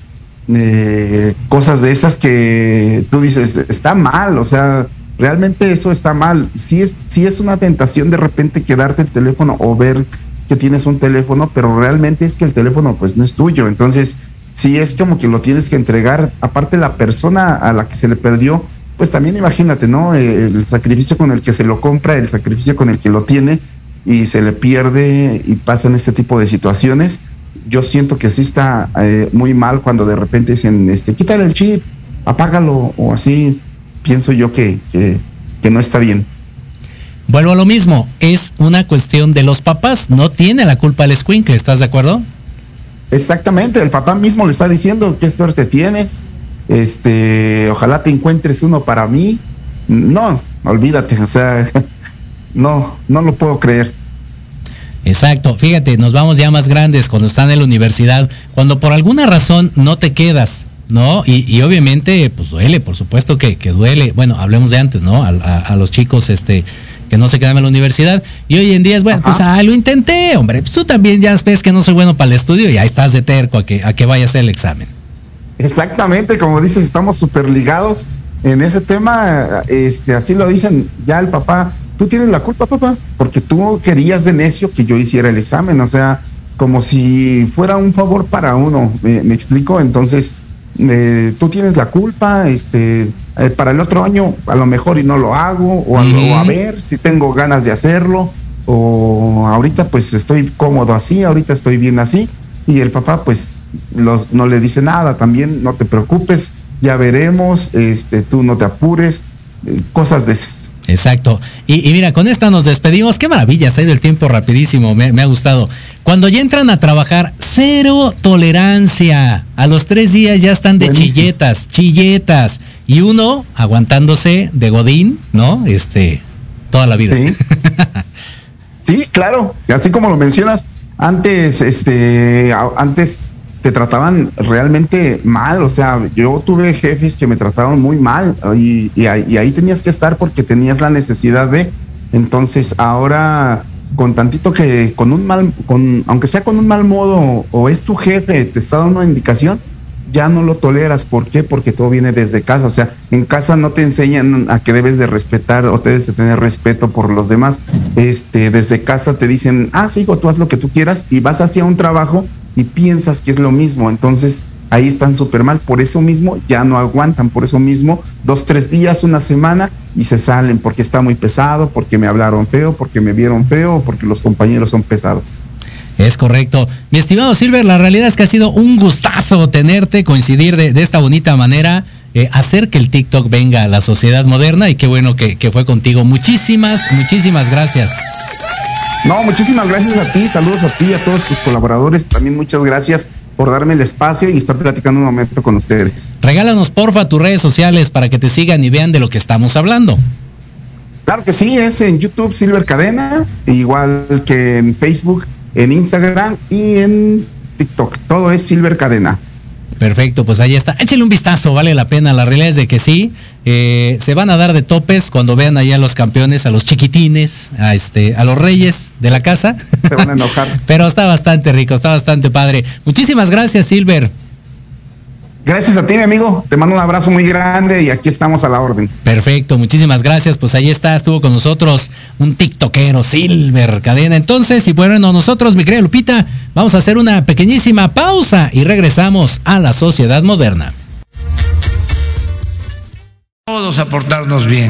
eh, cosas de esas que tú dices, está mal, o sea, realmente eso está mal. Si es, sí es una tentación de repente quedarte el teléfono o ver que tienes un teléfono, pero realmente es que el teléfono pues no es tuyo. Entonces, sí es como que lo tienes que entregar. Aparte, la persona a la que se le perdió, pues también imagínate, ¿no? Eh, el sacrificio con el que se lo compra, el sacrificio con el que lo tiene y se le pierde y pasan este tipo de situaciones. Yo siento que sí está eh, muy mal cuando de repente dicen, este, quítale el chip, apágalo o así. Pienso yo que, que, que no está bien. Vuelvo a lo mismo, es una cuestión de los papás, no tiene la culpa el escuincle, ¿estás de acuerdo? Exactamente, el papá mismo le está diciendo qué suerte tienes, este, ojalá te encuentres uno para mí. No, olvídate, o sea, no, no lo puedo creer. Exacto, fíjate, nos vamos ya más grandes cuando están en la universidad, cuando por alguna razón no te quedas, ¿no? Y, y obviamente, pues duele, por supuesto que, que duele. Bueno, hablemos de antes, ¿no? A, a- a los chicos, este, que no se quedan en la universidad. Y hoy en día es, bueno, Ajá. pues ah, lo intenté, hombre. Pues tú también ya ves que no soy bueno para el estudio y ahí estás de terco a que, a que vaya a hacer el examen. Exactamente, como dices, estamos súper ligados en ese tema, este, así lo dicen, ya el papá, tú tienes la culpa, papá, porque tú querías de necio que yo hiciera el examen, o sea, como si fuera un favor para uno, me, me explico, entonces eh, tú tienes la culpa, este, eh, para el otro año a lo mejor y no lo hago, o a, o a ver si tengo ganas de hacerlo, o ahorita pues estoy cómodo así, ahorita estoy bien así, y el papá pues los, no le dice nada, también no te preocupes, ya veremos, este, tú no te apures, eh, cosas de esas. Exacto. Y, y mira, con esta nos despedimos. Qué maravilla, se ha ido el tiempo rapidísimo, me, me ha gustado. Cuando ya entran a trabajar, cero tolerancia. A los tres días ya están de Buenísimo. chilletas, chilletas. Y uno aguantándose de Godín, ¿no? Este, toda la vida. Sí. Sí, claro. Así como lo mencionas, antes, este, antes te trataban realmente mal. O sea, yo tuve jefes que me trataban muy mal y, y ahí, y ahí tenías que estar porque tenías la necesidad de. Entonces, ahora con tantito que con un mal, con, aunque sea con un mal modo o es tu jefe, te está dando una indicación, ya no lo toleras. ¿Por qué? Porque todo viene desde casa. O sea, en casa no te enseñan a que debes de respetar o debes de tener respeto por los demás. Este, desde casa te dicen, ah, sí, hijo, tú haz lo que tú quieras y vas hacia un trabajo y piensas que es lo mismo. Entonces, ahí están súper mal. Por eso mismo ya no aguantan. Por eso mismo, dos, tres días, una semana y se salen porque está muy pesado, porque me hablaron feo, porque me vieron feo, porque los compañeros son pesados. Es correcto. Mi estimado Silver, la realidad es que ha sido un gustazo tenerte, coincidir de, esta bonita manera, eh, hacer que el TikTok venga a la sociedad moderna y qué bueno que, que fue contigo. Muchísimas, muchísimas gracias. No, muchísimas gracias a ti, saludos a ti y a todos tus colaboradores. También muchas gracias por darme el espacio y estar platicando un momento con ustedes. Regálanos porfa tus redes sociales para que te sigan y vean de lo que estamos hablando. Claro que sí, es en YouTube Silver Cadena, igual que en Facebook, en Instagram y en TikTok. Todo es Silver Cadena. Perfecto, pues ahí está. Échale un vistazo, vale la pena. La realidad es de que sí. eh, se van a dar de topes cuando vean allá a los campeones, a los chiquitines, a este, a los reyes de la casa. Se van a enojar. Pero está bastante rico, está bastante padre. Muchísimas gracias, Silver. Gracias a ti, mi amigo. Te mando un abrazo muy grande y aquí estamos a la orden. Perfecto, muchísimas gracias. Pues ahí está, estuvo con nosotros un tiktokero, Silver Cadena. Entonces, y bueno, nosotros, mi querida Lupita, vamos a hacer una pequeñísima pausa y regresamos a la sociedad moderna. Todos a portarnos bien.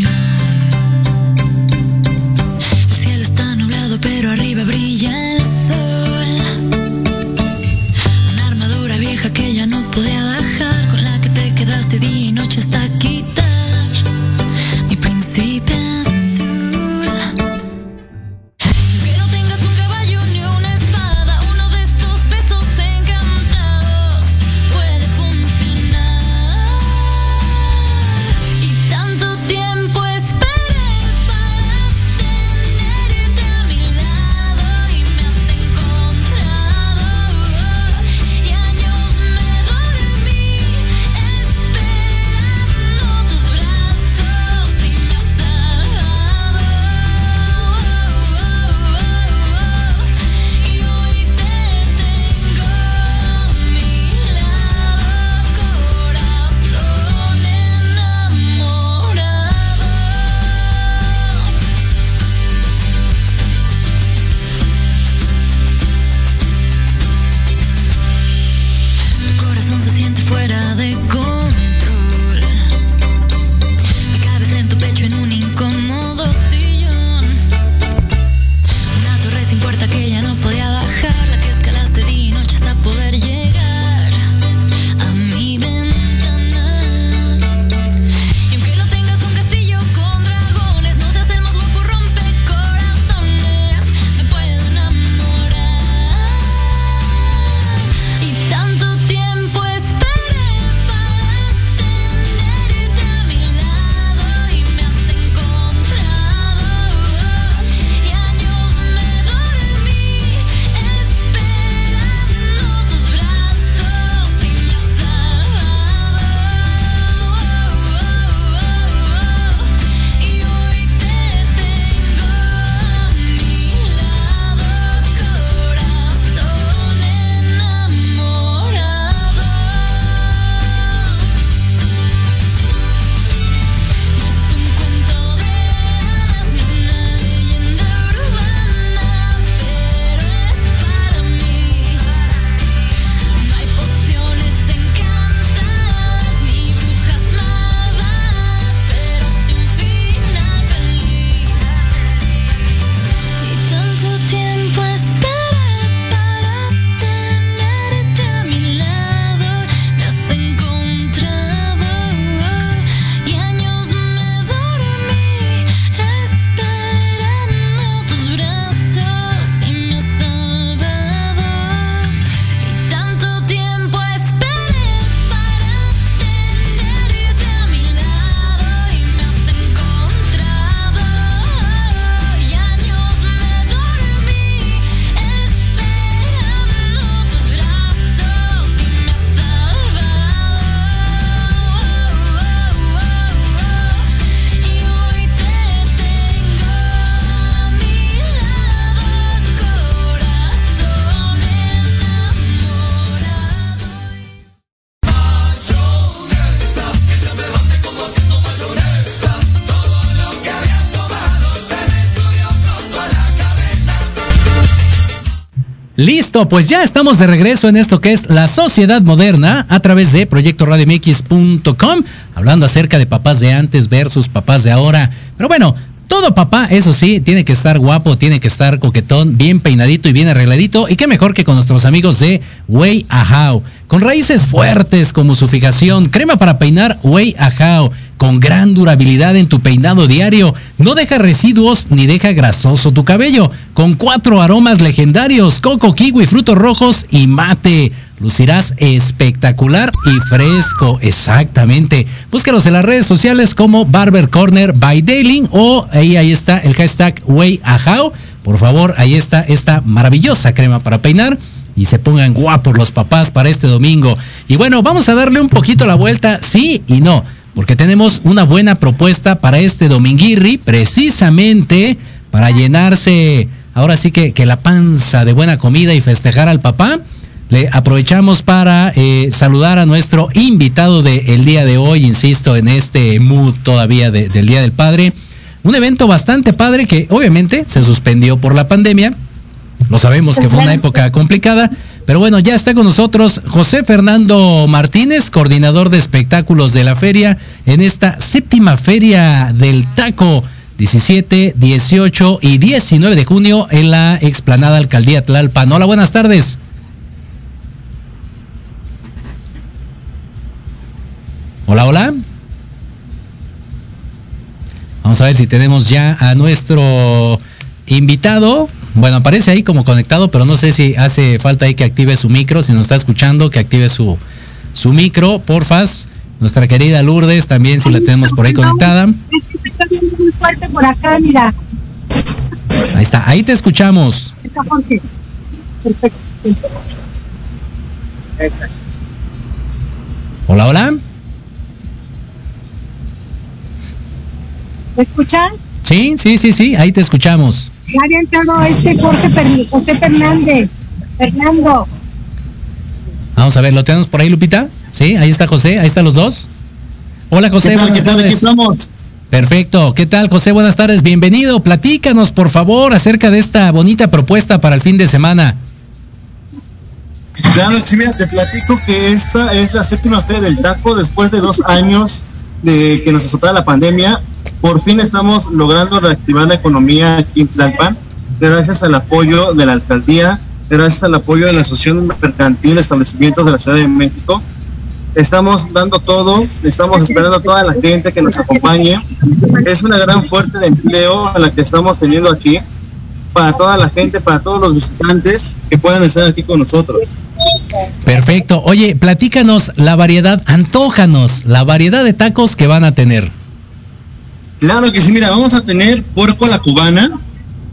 Listo, pues ya estamos de regreso en esto que es la sociedad moderna a través de proyectoradiomx.com, hablando acerca de papás de antes versus papás de ahora. Pero bueno, todo papá, eso sí, tiene que estar guapo, tiene que estar coquetón, bien peinadito y bien arregladito. Y qué mejor que con nuestros amigos de Way Ahau. Con raíces fuertes como su fijación, crema para peinar Way Ahau. Con gran durabilidad en tu peinado diario. No deja residuos ni deja grasoso tu cabello. Con cuatro aromas legendarios: coco, kiwi, frutos rojos y mate. Lucirás espectacular y fresco, exactamente. Búscalos en las redes sociales como Barber Corner by Dailing o ahí, ahí está el hashtag WayAhao. Por favor, ahí está esta maravillosa crema para peinar y se pongan guapos los papás para este domingo. Y bueno, vamos a darle un poquito la vuelta, sí y no, porque tenemos una buena propuesta para este dominguirri, precisamente para llenarse, ahora sí que, que la panza de buena comida y festejar al papá. Le aprovechamos para eh, saludar a nuestro invitado del día de hoy, insisto, en este mood todavía del Día del Padre. Un evento bastante padre que obviamente se suspendió por la pandemia. Lo sabemos que fue una época complicada, pero bueno, ya está con nosotros José Fernando Martínez, coordinador de espectáculos de la feria, en esta séptima feria del taco. 17, 18 y 19 de junio en la explanada Alcaldía Tlalpan. Hola, buenas tardes. Hola, hola. Vamos a ver si tenemos ya a nuestro invitado. Bueno, aparece ahí como conectado, pero no sé si hace falta ahí que active su micro, si nos está escuchando, que active su, su micro, porfas. Nuestra querida Lourdes también, si la tenemos por ahí conectada. Está muy fuerte por acá, mira. Ahí está, ahí te escuchamos. Está Jorge. Perfecto. Hola, hola. ¿Me escuchas? Sí, sí, sí, sí, ahí te escuchamos. Ya había entrado este Jorge José Fernández. Fernando. Vamos a ver, ¿lo tenemos por ahí, Lupita? Sí, ahí está José, ahí están los dos. Hola, José. ¿Qué tal? buenas ¿Qué tal? Aquí estamos. Perfecto. ¿Qué tal, José? Buenas tardes. Bienvenido. Platícanos, por favor, acerca de esta bonita propuesta para el fin de semana. Claro, sí, mira, te platico que esta es la séptima feria del taco después de dos años de que nos azotara la pandemia. Por fin estamos logrando reactivar la economía aquí en Tlalpan, gracias al apoyo de la alcaldía, gracias al apoyo de la Asociación Mercantil de Establecimientos de la Ciudad de México. Estamos dando todo, estamos esperando a toda la gente que nos acompañe. Es una gran fuerte de empleo a la que estamos teniendo aquí para toda la gente, para todos los visitantes que puedan estar aquí con nosotros. Perfecto. Oye, platícanos la variedad, antójanos la variedad de tacos que van a tener. Claro que sí, mira, vamos a tener puerco a la cubana,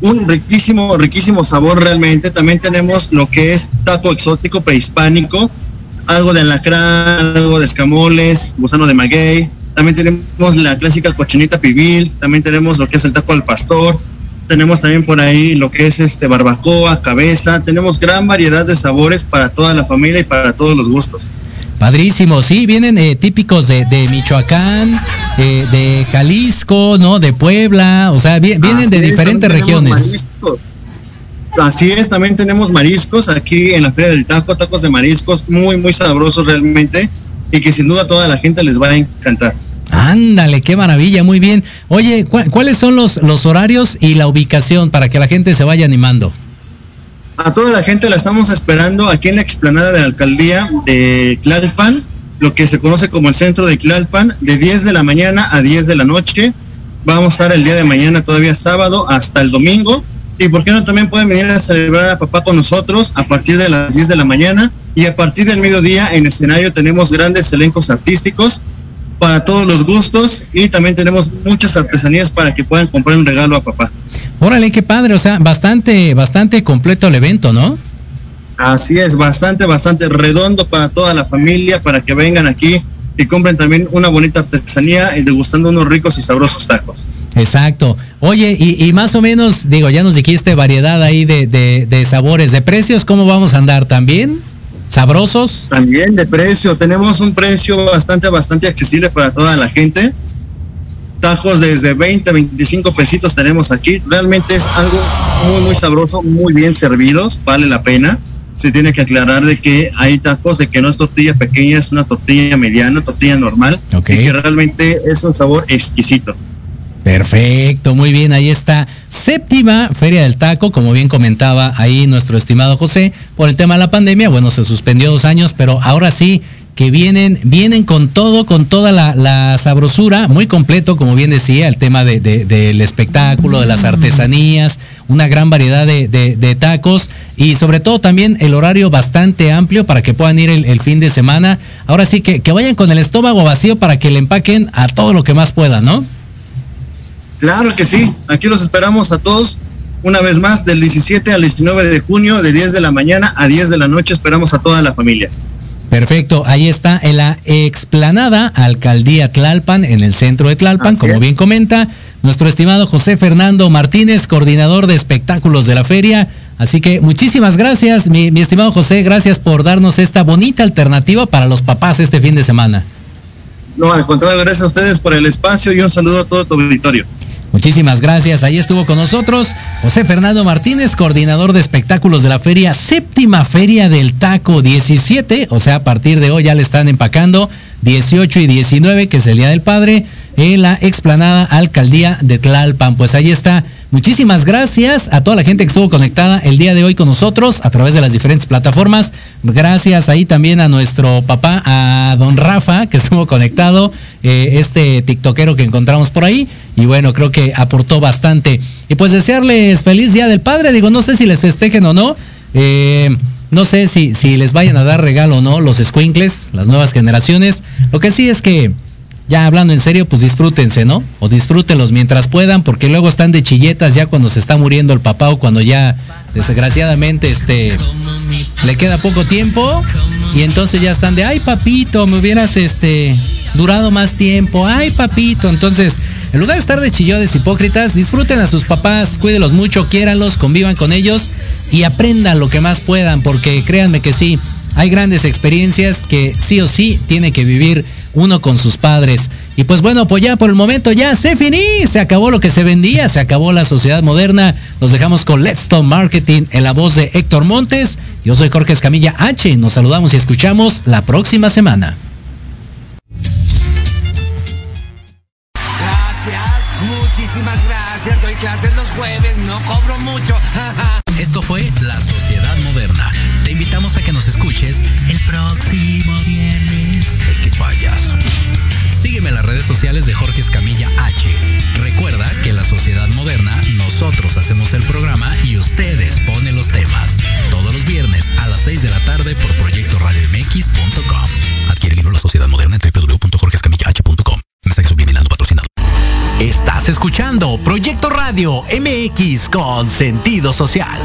un riquísimo, riquísimo sabor realmente. También tenemos lo que es taco exótico prehispánico, algo de alacrán, algo de escamoles, gusano de maguey. También tenemos la clásica cochinita pibil, también tenemos lo que es el taco al pastor, tenemos también por ahí lo que es este barbacoa, cabeza, tenemos gran variedad de sabores para toda la familia y para todos los gustos. Padrísimo, sí, vienen eh, típicos de, de Michoacán, de Jalisco, ¿no? De Puebla, o sea, vi- vienen Así de es, diferentes regiones. mariscos. Así es, también tenemos mariscos aquí en la Feria del Taco, tacos de mariscos muy, muy sabrosos realmente y que sin duda toda la gente les va a encantar. Ándale, qué maravilla, muy bien. Oye, ¿cu- ¿cuáles son los, los horarios y la ubicación para que la gente se vaya animando? A toda la gente la estamos esperando aquí en la explanada de la alcaldía de Tlalpan, lo que se conoce como el centro de Tlalpan, de 10 de la mañana a 10 de la noche. Vamos a estar el día de mañana, todavía sábado, hasta el domingo. Y por qué no también pueden venir a celebrar a papá con nosotros a partir de las 10 de la mañana. Y a partir del mediodía en escenario tenemos grandes elencos artísticos para todos los gustos y también tenemos muchas artesanías para que puedan comprar un regalo a papá. Órale, qué padre, o sea, bastante, bastante completo el evento, ¿no? Así es, bastante, bastante redondo para toda la familia, para que vengan aquí y compren también una bonita artesanía y degustando unos ricos y sabrosos tacos. Exacto. Oye, y, y más o menos, digo, ya nos dijiste variedad ahí de, de, de sabores, de precios, ¿cómo vamos a andar también? ¿Sabrosos? También de precio, tenemos un precio bastante, bastante accesible para toda la gente. Tajos desde 20, 25 pesitos tenemos aquí. Realmente es algo muy, muy sabroso, muy bien servidos, vale la pena. Se tiene que aclarar de que hay tacos de que no es tortilla pequeña, es una tortilla mediana, tortilla normal, y que realmente es un sabor exquisito. Perfecto, muy bien, ahí está. Séptima Feria del Taco, como bien comentaba ahí nuestro estimado José, por el tema de la pandemia, bueno, se suspendió dos años, pero ahora sí que vienen, vienen con todo, con toda la, sabrosura, muy completo, como bien decía, el tema de- de- del espectáculo, de las artesanías, una gran variedad de, tacos y sobre todo también el horario bastante amplio para que puedan ir el, el fin de semana. Ahora sí que, que vayan con el estómago vacío para que le empaquen a todo lo que más puedan, ¿no? Claro que sí, aquí los esperamos a todos una vez más del 17 al 19 de junio, de 10 de la mañana a 10 de la noche, esperamos a toda la familia. Perfecto, ahí está en la explanada Alcaldía Tlalpan, en el centro de Tlalpan, Así como es. bien comenta nuestro estimado José Fernando Martínez, coordinador de espectáculos de la feria. Así que muchísimas gracias, mi, mi estimado José, gracias por darnos esta bonita alternativa para los papás este fin de semana. No, al contrario, gracias a ustedes por el espacio y un saludo a todo tu auditorio. Muchísimas gracias. Ahí estuvo con nosotros José Fernando Martínez, coordinador de espectáculos de la feria, séptima feria del taco 17, o sea, a partir de hoy ya le están empacando 18 y 19, que es el Día del Padre, en la explanada Alcaldía de Tlalpan. Pues ahí está. Muchísimas gracias a toda la gente que estuvo conectada el día de hoy con nosotros a través de las diferentes plataformas. Gracias ahí también a nuestro papá, a don Rafa, que estuvo conectado, eh, este tiktokero que encontramos por ahí. Y bueno, creo que aportó bastante. Y pues desearles feliz Día del Padre. Digo, no sé si les festejen o no. Eh, no sé si, si les vayan a dar regalo o no los squinkles, las nuevas generaciones. Lo que sí es que ya hablando en serio, pues disfrútense, ¿no? O disfrútenlos mientras puedan, porque luego están de chilletas ya cuando se está muriendo el papá o cuando ya desgraciadamente este le queda poco tiempo y entonces ya están de ay papito, me hubieras este durado más tiempo, ay papito, entonces en lugar de estar de chillones hipócritas, disfruten a sus papás, cuídenlos mucho, quiéranlos, convivan con ellos y aprendan lo que más puedan, porque créanme que sí, hay grandes experiencias que sí o sí tiene que vivir uno con sus padres. Y pues bueno, pues ya por el momento ya se finí, se acabó lo que se vendía, se acabó la sociedad moderna. Nos dejamos con Let's Stop Marketing en la voz de Héctor Montes. Yo soy Jorge Escamilla H. Nos saludamos y escuchamos la próxima semana. Gracias, muchísimas gracias. Doy clases los jueves, no cobro mucho. Esto fue La Sociedad Moderna. Te invitamos a que nos escuches el próximo viernes. Qué payaso. Sígueme en las redes sociales de Jorge Escamilla H. Recuerda que en La Sociedad Moderna nosotros hacemos el programa y ustedes ponen los temas. Todos los viernes a las 6 de la tarde por proyectoradiomx.com. Adquiere el libro La Sociedad Moderna en www.jorgescamillah.com. Mensaje subliminando patrocinado. Estás escuchando Proyecto Radio MX con sentido social.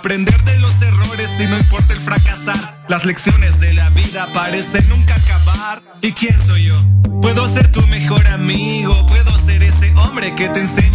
Aprender de los errores y no importa el fracasar. Las lecciones de la vida parecen nunca acabar. ¿Y quién soy yo? Puedo ser tu mejor amigo, puedo ser ese hombre que te enseña